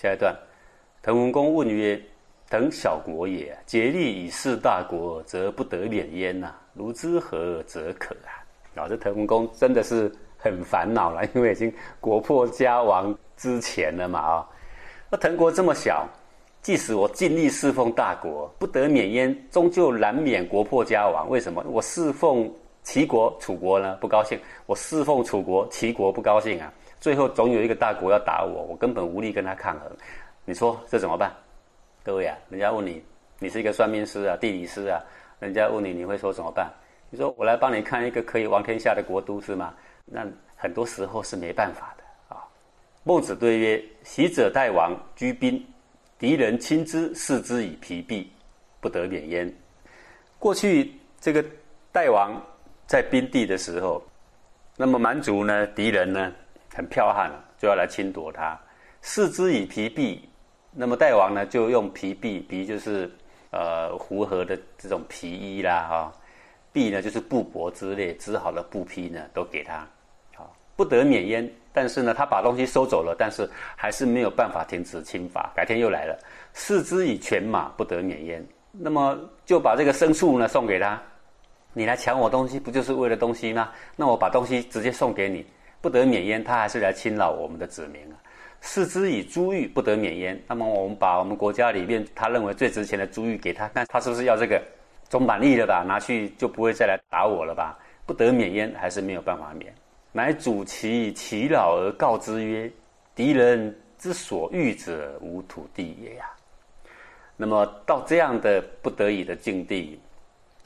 下一段，滕文公问曰：“滕小国也，竭力以事大国，则不得免焉呐。如之何则可啊？”啊，这滕文公真的是很烦恼了，因为已经国破家亡之前了嘛啊。那滕国这么小，即使我尽力侍奉大国，不得免焉，终究难免国破家亡。为什么？我侍奉齐国、楚国呢？不高兴。我侍奉楚国、齐国不高兴啊。最后总有一个大国要打我，我根本无力跟他抗衡。你说这怎么办？各位啊，人家问你，你是一个算命师啊、地理师啊，人家问你，你会说怎么办？你说我来帮你看一个可以王天下的国都是吗？那很多时候是没办法的啊。孟子对曰：“昔者代王居兵，敌人亲之，视之以疲弊，不得免焉。”过去这个代王在兵地的时候，那么蛮族呢，敌人呢？很剽悍了，就要来侵夺他。视之以皮璧，那么代王呢，就用皮璧，皮就是呃胡合的这种皮衣啦，哈，璧呢就是布帛之类织好的布匹呢，都给他，好不得免焉。但是呢，他把东西收走了，但是还是没有办法停止侵伐。改天又来了，视之以犬马，不得免焉。那么就把这个牲畜呢送给他，你来抢我东西，不就是为了东西吗？那我把东西直接送给你。不得免焉，他还是来侵扰我们的子民啊！视之以珠玉，不得免焉。那么我们把我们国家里面他认为最值钱的珠玉给他，看他是不是要这个总满意了吧？拿去就不会再来打我了吧？不得免焉，还是没有办法免。乃主其其老而告之曰：“敌人之所欲者，无土地也呀。”那么到这样的不得已的境地，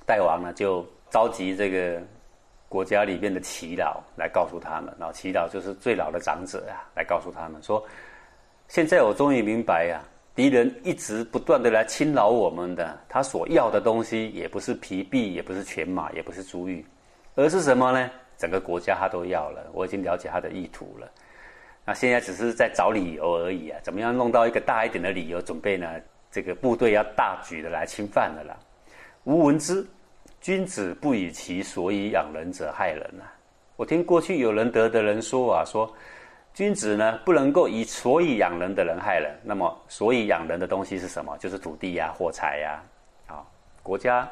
大王呢就召集这个。国家里面的祈祷来告诉他们，然后祈祷就是最老的长者啊，来告诉他们说：现在我终于明白呀，敌人一直不断的来侵扰我们的，他所要的东西也不是皮币，也不是犬马，也不是珠玉，而是什么呢？整个国家他都要了。我已经了解他的意图了，那现在只是在找理由而已啊，怎么样弄到一个大一点的理由，准备呢？这个部队要大举的来侵犯了啦。吴文之。君子不以其所以养人者害人呐！我听过去有人得的人说啊，说君子呢不能够以所以养人的人害人。那么所以养人的东西是什么？就是土地呀、货财呀。啊，国家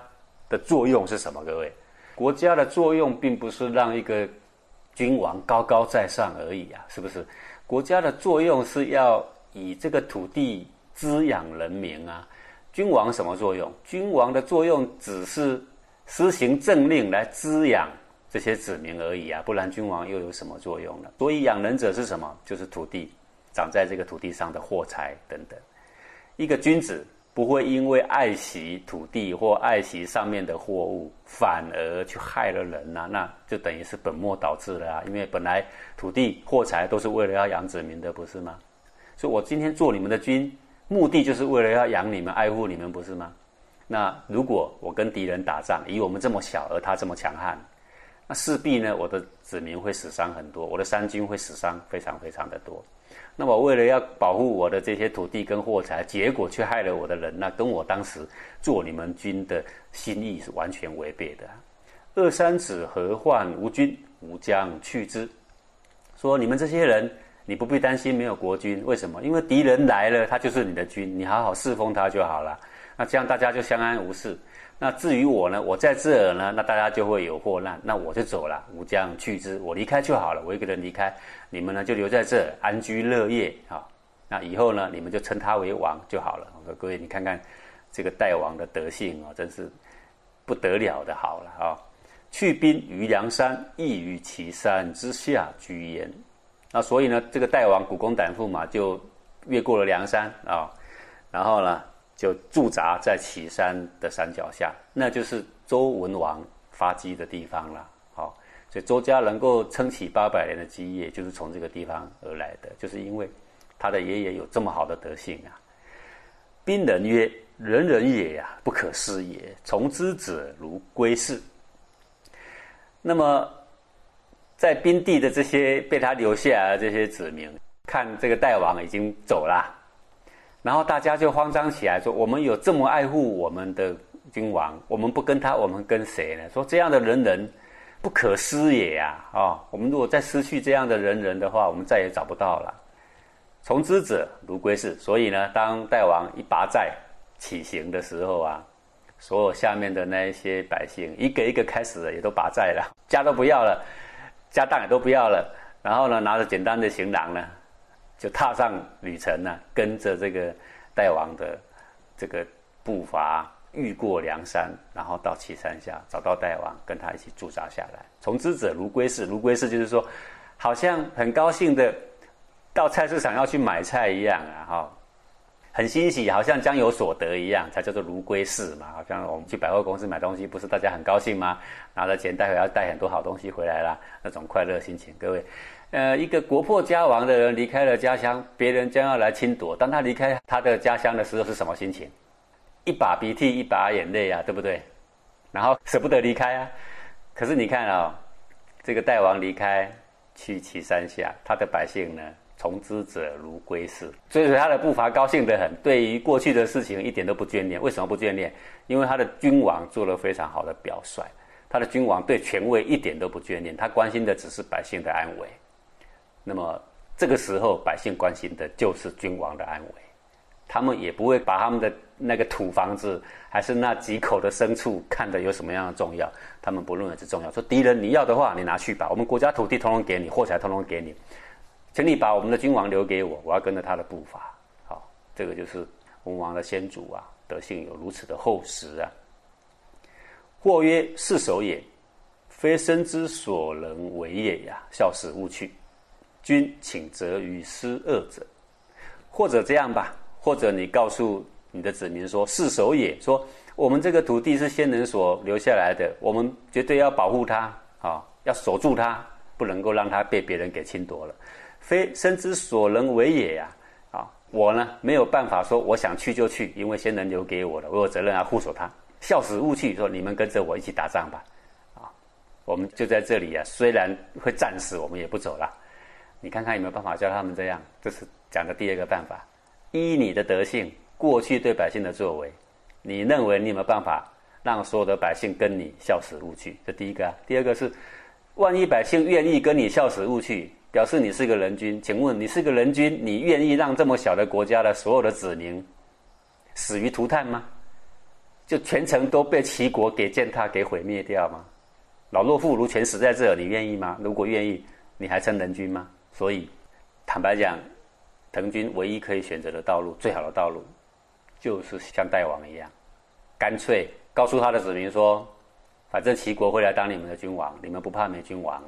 的作用是什么？各位，国家的作用并不是让一个君王高高在上而已啊，是不是？国家的作用是要以这个土地滋养人民啊。君王什么作用？君王的作用只是。施行政令来滋养这些子民而已啊，不然君王又有什么作用呢？所以养人者是什么？就是土地，长在这个土地上的货财等等。一个君子不会因为爱惜土地或爱惜上面的货物，反而去害了人呐，那就等于是本末倒置了啊！因为本来土地货财都是为了要养子民的，不是吗？所以我今天做你们的君，目的就是为了要养你们、爱护你们，不是吗？那如果我跟敌人打仗，以我们这么小，而他这么强悍，那势必呢，我的子民会死伤很多，我的三军会死伤非常非常的多。那么为了要保护我的这些土地跟货财，结果却害了我的人，那跟我当时做你们军的心意是完全违背的。二三子何患无君？吾将去之。说你们这些人，你不必担心没有国君，为什么？因为敌人来了，他就是你的君，你好好侍奉他就好了。那这样大家就相安无事。那至于我呢，我在这儿呢，那大家就会有祸难，那我就走了，吾将去之，我离开就好了。我一个人离开，你们呢就留在这安居乐业啊。那以后呢，你们就称他为王就好了。我说各位，你看看这个代王的德性啊，真是不得了的好了啊。去兵于梁山，亦于其山之下居焉。那所以呢，这个代王古公胆父嘛，就越过了梁山啊，然后呢。就驻扎在岐山的山脚下，那就是周文王发迹的地方了。好，所以周家能够撑起八百年的基业，就是从这个地方而来的，就是因为他的爷爷有这么好的德性啊。兵人曰：“人人也呀，不可思也。从之者如归氏。”那么，在兵地的这些被他留下来的这些子民，看这个代王已经走了。然后大家就慌张起来，说：“我们有这么爱护我们的君王，我们不跟他，我们跟谁呢？”说这样的人人不可思也呀！啊，我们如果再失去这样的人人的话，我们再也找不到了。从之者如归是。所以呢，当代王一拔寨起行的时候啊，所有下面的那一些百姓，一个一个开始，也都拔寨了，家都不要了，家当也都不要了，然后呢，拿着简单的行囊呢，就踏上旅程呢，跟着这个代王的这个步伐。遇过梁山，然后到岐山下找到代王，跟他一起驻扎下来。从之者如归氏，如归氏就是说，好像很高兴的到菜市场要去买菜一样啊，哈，很欣喜，好像将有所得一样，才叫做如归氏嘛。好像我们去百货公司买东西，不是大家很高兴吗？拿了钱待会要，带很多好东西回来啦，那种快乐心情。各位，呃，一个国破家亡的人离开了家乡，别人将要来侵夺，当他离开他的家乡的时候，是什么心情？一把鼻涕一把眼泪啊，对不对？然后舍不得离开啊。可是你看啊，这个代王离开去岐山下，他的百姓呢，从之者如归氏，追随他的步伐，高兴得很。对于过去的事情一点都不眷恋。为什么不眷恋？因为他的君王做了非常好的表率。他的君王对权位一点都不眷恋，他关心的只是百姓的安危。那么这个时候，百姓关心的就是君王的安危。他们也不会把他们的那个土房子，还是那几口的牲畜看得有什么样的重要？他们不认为是重要。说敌人你要的话，你拿去吧，我们国家土地通通给你，货财通通给你，请你把我们的君王留给我，我要跟着他的步伐。好，这个就是文王的先祖啊，德性有如此的厚实啊。或曰：世守也，非身之所能为也呀。孝死勿去，君请责于失恶者，或者这样吧。或者你告诉你的子民说：“世守也，说我们这个土地是先人所留下来的，我们绝对要保护它啊，要守住它，不能够让它被别人给侵夺了。非身之所能为也呀！啊，我呢没有办法说我想去就去，因为先人留给我的，我有责任要护守它。笑死勿去，说你们跟着我一起打仗吧，啊，我们就在这里啊，虽然会战死，我们也不走了。你看看有没有办法教他们这样？这是讲的第二个办法。”依你的德性，过去对百姓的作为，你认为你有没有办法让所有的百姓跟你孝死勿去？这第一个。第二个是，万一百姓愿意跟你孝死勿去，表示你是个人君。请问你是个人君，你愿意让这么小的国家的所有的子民死于涂炭吗？就全城都被齐国给践踏、给毁灭掉吗？老弱妇孺全死在这，你愿意吗？如果愿意，你还称人君吗？所以，坦白讲。滕军唯一可以选择的道路，最好的道路，就是像代王一样，干脆告诉他的子民说：“反正齐国会来当你们的君王，你们不怕没君王，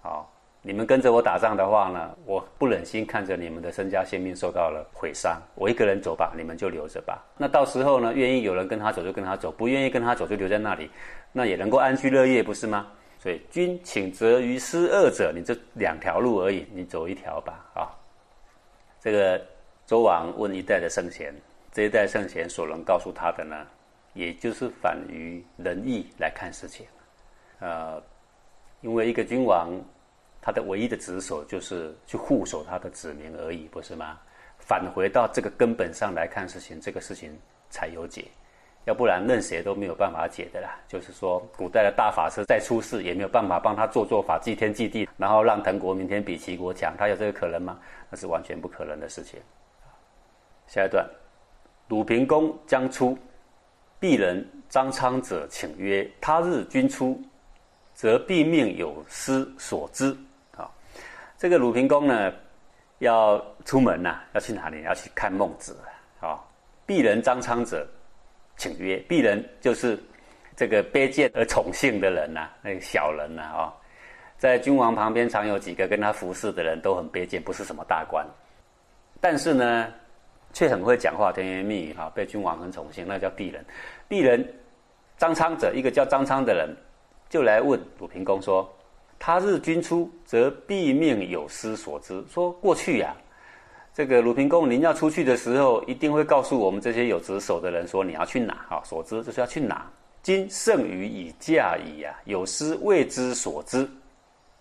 好，你们跟着我打仗的话呢，我不忍心看着你们的身家性命受到了毁伤，我一个人走吧，你们就留着吧。那到时候呢，愿意有人跟他走就跟他走，不愿意跟他走就留在那里，那也能够安居乐业，不是吗？所以，君请择于师二者，你这两条路而已，你走一条吧，啊。”这个周王问一代的圣贤，这一代圣贤所能告诉他的呢，也就是反于仁义来看事情。呃，因为一个君王，他的唯一的职守就是去护守他的子民而已，不是吗？返回到这个根本上来看事情，这个事情才有解，要不然任谁都没有办法解的啦。就是说，古代的大法师再出世，也没有办法帮他做做法，祭天祭地，然后让滕国明天比齐国强，他有这个可能吗？那是完全不可能的事情。下一段，鲁平公将出，鄙人张昌者请曰：“他日君出，则必命有司所知。”啊，这个鲁平公呢，要出门呐，要去哪里？要去看孟子啊。鄙人张昌者请曰：“鄙人就是这个卑贱而宠幸的人呐，那个小人呐啊。”在君王旁边，常有几个跟他服侍的人，都很卑贱，不是什么大官，但是呢，却很会讲话，甜言蜜语，哈，被君王很宠幸，那叫鄙人。鄙人张昌者，一个叫张昌的人，就来问鲁平公说：“他日君出，则必命有失所知。”说过去呀，这个鲁平公您要出去的时候，一定会告诉我们这些有职守的人说你要去哪，哈，所知就是要去哪。今剩余以驾矣呀，有失未知所知。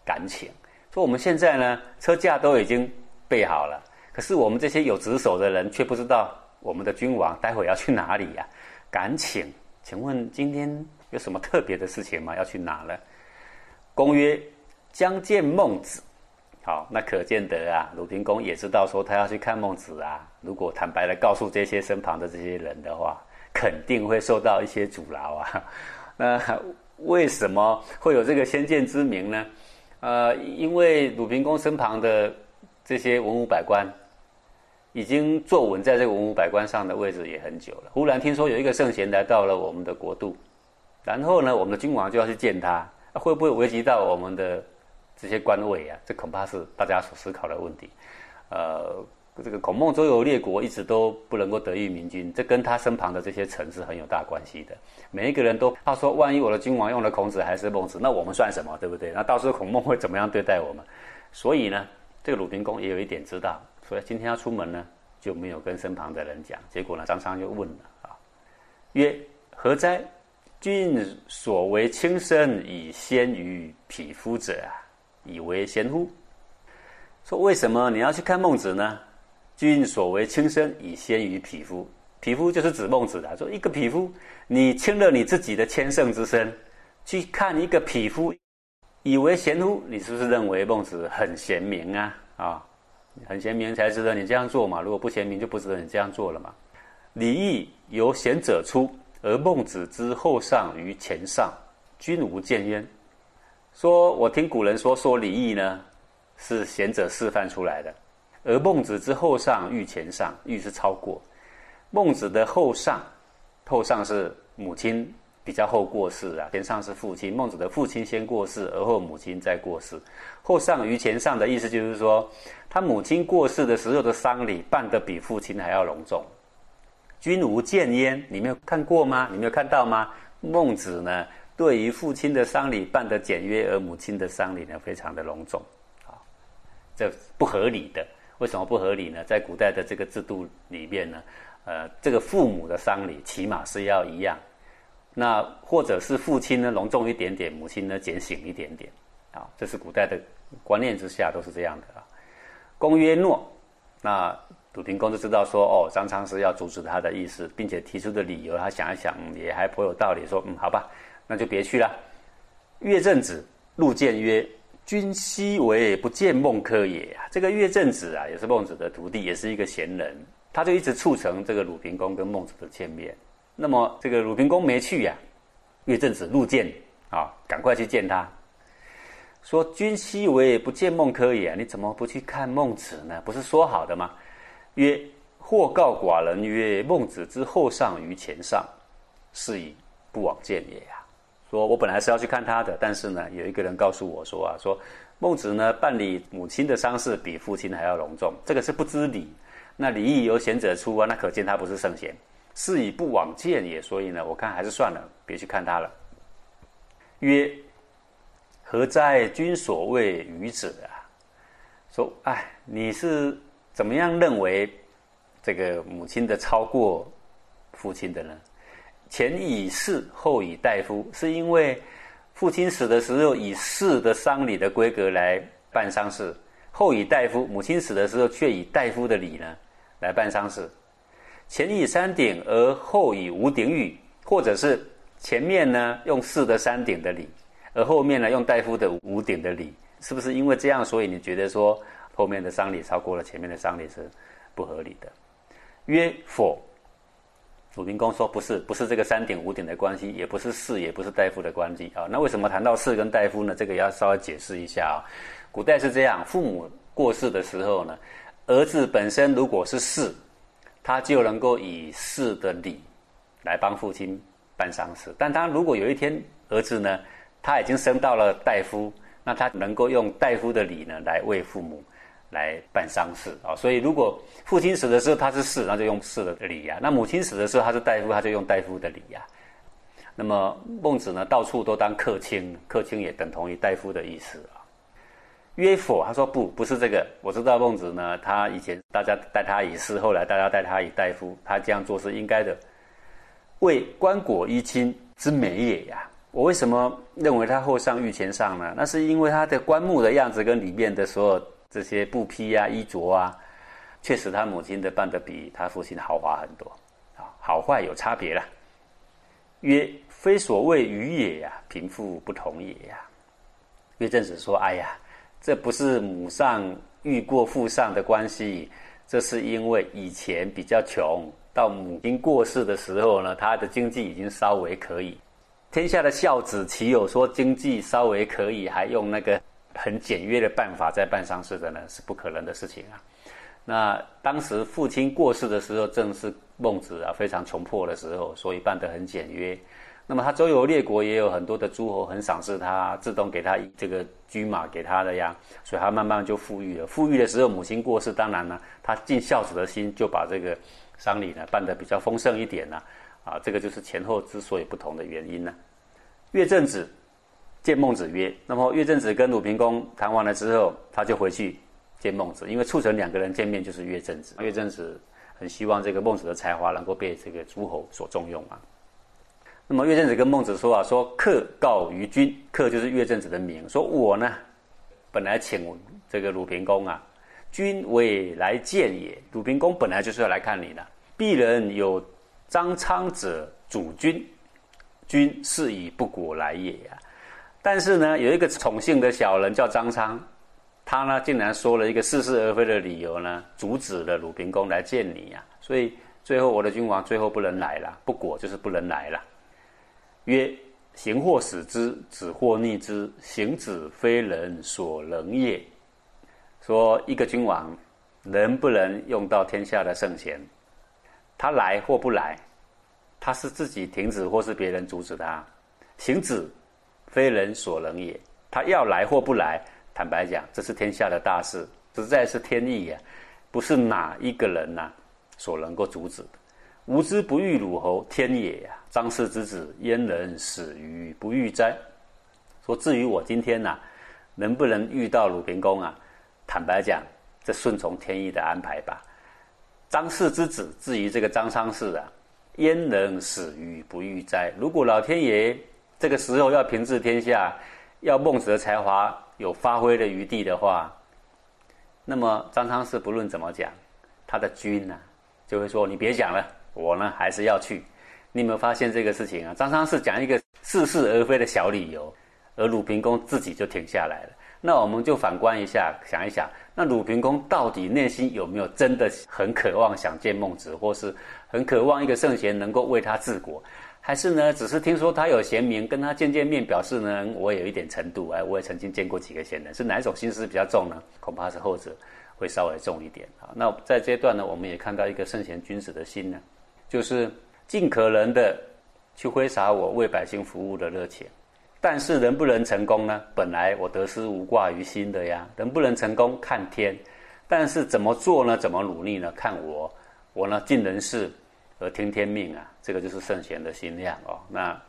敢请说，我们现在呢，车驾都已经备好了，可是我们这些有职守的人却不知道我们的君王待会要去哪里呀？敢请，请问今天有什么特别的事情吗？要去哪呢？公曰：将见孟子，好，那可见得啊，鲁平公也知道说他要去看孟子啊。如果坦白的告诉这些身旁的这些人的话，肯定会受到一些阻挠啊。那为什么会有这个先见之明呢？呃，因为鲁平公身旁的这些文武百官已经坐稳在这个文武百官上的位置也很久了。忽然听说有一个圣贤来到了我们的国度，然后呢，我们的君王就要去见他，会不会危及到我们的？这些官位啊，这恐怕是大家所思考的问题。呃，这个孔孟周游列国一直都不能够得遇明君，这跟他身旁的这些臣是很有大关系的。每一个人都怕说，万一我的君王用了孔子还是孟子，那我们算什么，对不对？那到时候孔孟会怎么样对待我们？所以呢，这个鲁平公也有一点知道，所以今天要出门呢，就没有跟身旁的人讲。结果呢，张昌就问了啊，曰：何哉？君所为轻身以先于匹夫者啊？以为贤乎？说为什么你要去看孟子呢？君所为轻身以先于匹夫，匹夫就是指孟子的。说一个匹夫，你轻了你自己的千乘之身，去看一个匹夫，以为贤乎？你是不是认为孟子很贤明啊？啊，很贤明才值得你这样做嘛。如果不贤明，就不值得你这样做了嘛。礼义由贤者出，而孟子之后上于前上，君无见焉。说我听古人说，说礼义呢是贤者示范出来的，而孟子之后上欲前上，欲是超过。孟子的后上，后上是母亲比较后过世啊，前上是父亲。孟子的父亲先过世，而后母亲再过世。后上于前上的意思就是说，他母亲过世的时候的丧礼办得比父亲还要隆重。君无见焉，你没有看过吗？你没有看到吗？孟子呢？对于父亲的丧礼办得简约，而母亲的丧礼呢非常的隆重，啊，这不合理的。为什么不合理呢？在古代的这个制度里面呢，呃，这个父母的丧礼起码是要一样，那或者是父亲呢隆重一点点，母亲呢简醒一点点，啊，这是古代的观念之下都是这样的啊。公曰诺，那鲁平公就知道说，哦，张昌是要阻止他的意思，并且提出的理由，他想一想也还颇有道理，说，嗯，好吧。那就别去了。岳正子入见曰：“君昔为不见孟轲也！”这个岳正子啊，也是孟子的徒弟，也是一个贤人。他就一直促成这个鲁平公跟孟子的见面。那么这个鲁平公没去呀，岳正子入见啊，赶快去见他，说：“君昔为不见孟轲也，你怎么不去看孟子呢？不是说好的吗？”曰：“或告寡人曰：孟子之后上于前上，是以不往见也呀。”说我本来是要去看他的，但是呢，有一个人告诉我说啊，说孟子呢办理母亲的丧事比父亲还要隆重，这个是不知礼。那礼义由贤者出啊，那可见他不是圣贤，是以不往见也。所以呢，我看还是算了，别去看他了。曰：何哉？君所谓愚者啊！说，哎，你是怎么样认为这个母亲的超过父亲的呢？前以士，后以大夫，是因为父亲死的时候以士的丧礼的规格来办丧事，后以大夫；母亲死的时候却以大夫的礼呢来办丧事。前以三鼎，而后以五鼎语，或者是前面呢用士的三鼎的礼，而后面呢用大夫的五鼎的礼，是不是因为这样，所以你觉得说后面的丧礼超过了前面的丧礼是不合理的？曰否。鲁平公说：“不是，不是这个三点五点的关系，也不是士，也不是大夫的关系啊。那为什么谈到士跟大夫呢？这个要稍微解释一下啊。古代是这样，父母过世的时候呢，儿子本身如果是士，他就能够以士的礼来帮父亲办丧事。但他如果有一天儿子呢，他已经升到了大夫，那他能够用大夫的礼呢来为父母。”来办丧事啊，所以如果父亲死的时候他是士，那就用士的礼呀；那母亲死的时候他是大夫，他就用大夫的礼呀。那么孟子呢，到处都当客卿，客卿也等同于大夫的意思啊。约否？他说不，不是这个。我知道孟子呢，他以前大家待他以士，后来大家待他以大夫，他这样做是应该的，为棺椁衣亲之美也呀。我为什么认为他后上御前上呢？那是因为他的棺木的样子跟里面的所有。这些布匹啊、衣着啊，确实他母亲的办得比他父亲豪华很多，啊，好坏有差别了。曰：非所谓愚也呀，贫富不同也呀。岳正子说：“哎呀，这不是母上遇过父上的关系，这是因为以前比较穷，到母亲过世的时候呢，他的经济已经稍微可以。天下的孝子岂有说经济稍微可以还用那个很简约的办法在办丧事的呢？是不可能的事情啊。那当时父亲过世的时候，正是孟子啊非常穷迫的时候，所以办得很简约。那么他周游列国，也有很多的诸侯很赏识他，自动给他这个驹马给他的呀，所以他慢慢就富裕了。富裕的时候，母亲过世，当然呢，他尽孝子的心，就把这个丧礼呢办得比较丰盛一点呢。啊，这个就是前后之所以不同的原因呢。岳正子见孟子曰：“那么岳正子跟鲁平公谈完了之后，他就回去。”见孟子，因为促成两个人见面就是岳正子。岳正子很希望这个孟子的才华能够被这个诸侯所重用啊。那么岳正子跟孟子说啊，说客告于君，客就是岳正子的名，说我呢本来请这个鲁平公啊，君为来见也。鲁平公本来就是要来看你的。鄙人有张昌者主君，君是以不果来也呀。但是呢，有一个宠幸的小人叫张昌。他呢，竟然说了一个似是而非的理由呢，阻止了鲁平公来见你呀。所以最后我的君王最后不能来了，不果就是不能来了。曰：行或使之，止或逆之，行止非人所能也。说一个君王能不能用到天下的圣贤，他来或不来，他是自己停止或是别人阻止他。行止非人所能也，他要来或不来。坦白讲，这是天下的大事，实在是天意呀，不是哪一个人呐所能够阻止。吾之不欲鲁侯，天也呀！张氏之子，焉能死于不欲哉？说至于我今天呐，能不能遇到鲁平公啊？坦白讲，这顺从天意的安排吧。张氏之子，至于这个张昌氏啊，焉能死于不欲哉？如果老天爷这个时候要平治天下，要孟子的才华。有发挥的余地的话，那么张昌氏不论怎么讲，他的君呢就会说：“你别讲了，我呢还是要去。”你有没有发现这个事情啊？张昌氏讲一个似是而非的小理由，而鲁平公自己就停下来了。那我们就反观一下，想一想，那鲁平公到底内心有没有真的很渴望想见孟子，或是很渴望一个圣贤能够为他治国？还是呢？只是听说他有贤明，跟他见见面，表示呢，我有一点程度。哎，我也曾经见过几个贤人，是哪一种心思比较重呢？恐怕是后者会稍微重一点啊。那在这段呢，我们也看到一个圣贤君子的心呢，就是尽可能的去挥洒我为百姓服务的热情。但是能不能成功呢？本来我得失无挂于心的呀。能不能成功看天，但是怎么做呢？怎么努力呢？看我，我呢尽人事。而听天命啊，这个就是圣贤的心量哦。那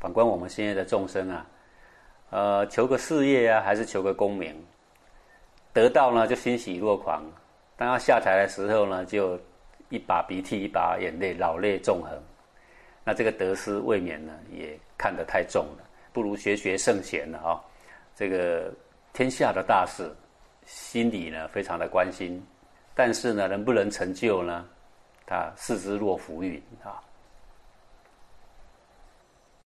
反观我们现在的众生啊，呃，求个事业啊，还是求个功名，得到呢就欣喜若狂，当要下台的时候呢，就一把鼻涕一把眼泪，老泪纵横。那这个得失未免呢，也看得太重了，不如学学圣贤了啊。这个天下的大事，心里呢非常的关心，但是呢，能不能成就呢？他视之若浮云啊。